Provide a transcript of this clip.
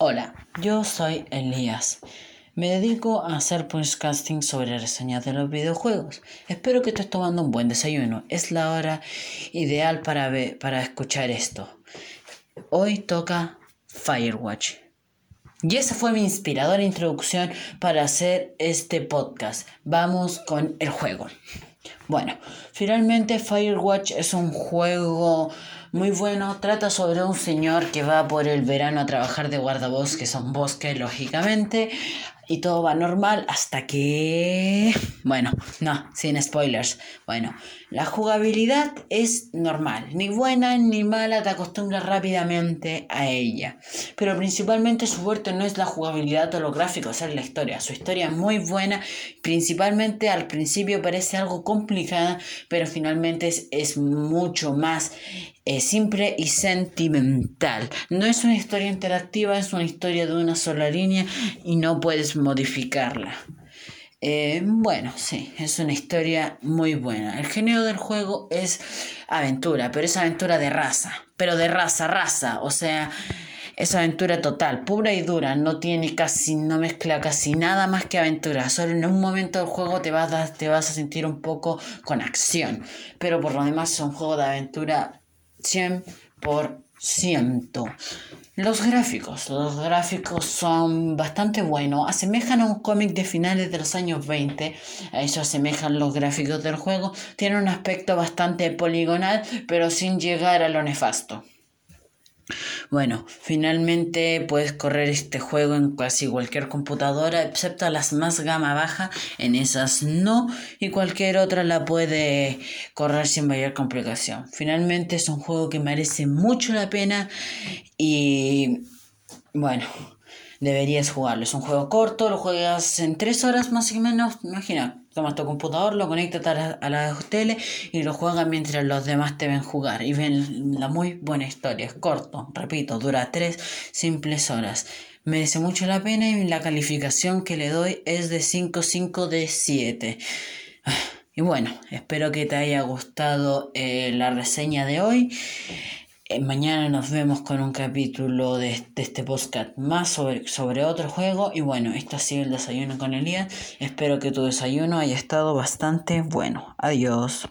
Hola, yo soy Elías. Me dedico a hacer podcasting sobre reseñas de los videojuegos. Espero que estés tomando un buen desayuno. Es la hora ideal para, para escuchar esto. Hoy toca Firewatch. Y esa fue mi inspiradora introducción para hacer este podcast. Vamos con el juego. Bueno, finalmente Firewatch es un juego muy bueno. Trata sobre un señor que va por el verano a trabajar de guardabosques a un bosque, lógicamente. Y todo va normal hasta que... Bueno, no, sin spoilers. Bueno, la jugabilidad es normal. Ni buena ni mala, te acostumbras rápidamente a ella. Pero principalmente su fuerte no es la jugabilidad o los gráficos, es la historia. Su historia es muy buena. Principalmente al principio parece algo complicada, pero finalmente es, es mucho más simple y sentimental. No es una historia interactiva, es una historia de una sola línea y no puedes modificarla. Eh, bueno, sí, es una historia muy buena. El género del juego es aventura, pero es aventura de raza. Pero de raza, raza. O sea, es aventura total, pura y dura. No tiene casi, no mezcla casi nada más que aventura. Solo en un momento del juego te vas te vas a sentir un poco con acción. Pero por lo demás es un juego de aventura 100%. Los gráficos, los gráficos son bastante buenos, asemejan a un cómic de finales de los años 20, a eso asemejan los gráficos del juego, tiene un aspecto bastante poligonal, pero sin llegar a lo nefasto. Bueno, finalmente puedes correr este juego en casi cualquier computadora, excepto las más gama baja, en esas no, y cualquier otra la puede correr sin mayor complicación. Finalmente es un juego que merece mucho la pena y bueno, deberías jugarlo. Es un juego corto, lo juegas en 3 horas más o menos, imagina, tomas tu computador, lo conectas a la, a tele y lo juegas mientras los demás te ven jugar y ven la muy buena historia. Es corto, repito, dura 3 simples horas. Merece mucho la pena y la calificación que le doy es de 5, 5 de 7. Y bueno, espero que te haya gustado eh, la reseña de hoy. Mañana nos vemos con un capítulo de, este podcast más sobre, sobre otro juego. Y bueno, esto ha sido el desayuno con Elías. Espero que tu desayuno haya estado bastante bueno. Adiós.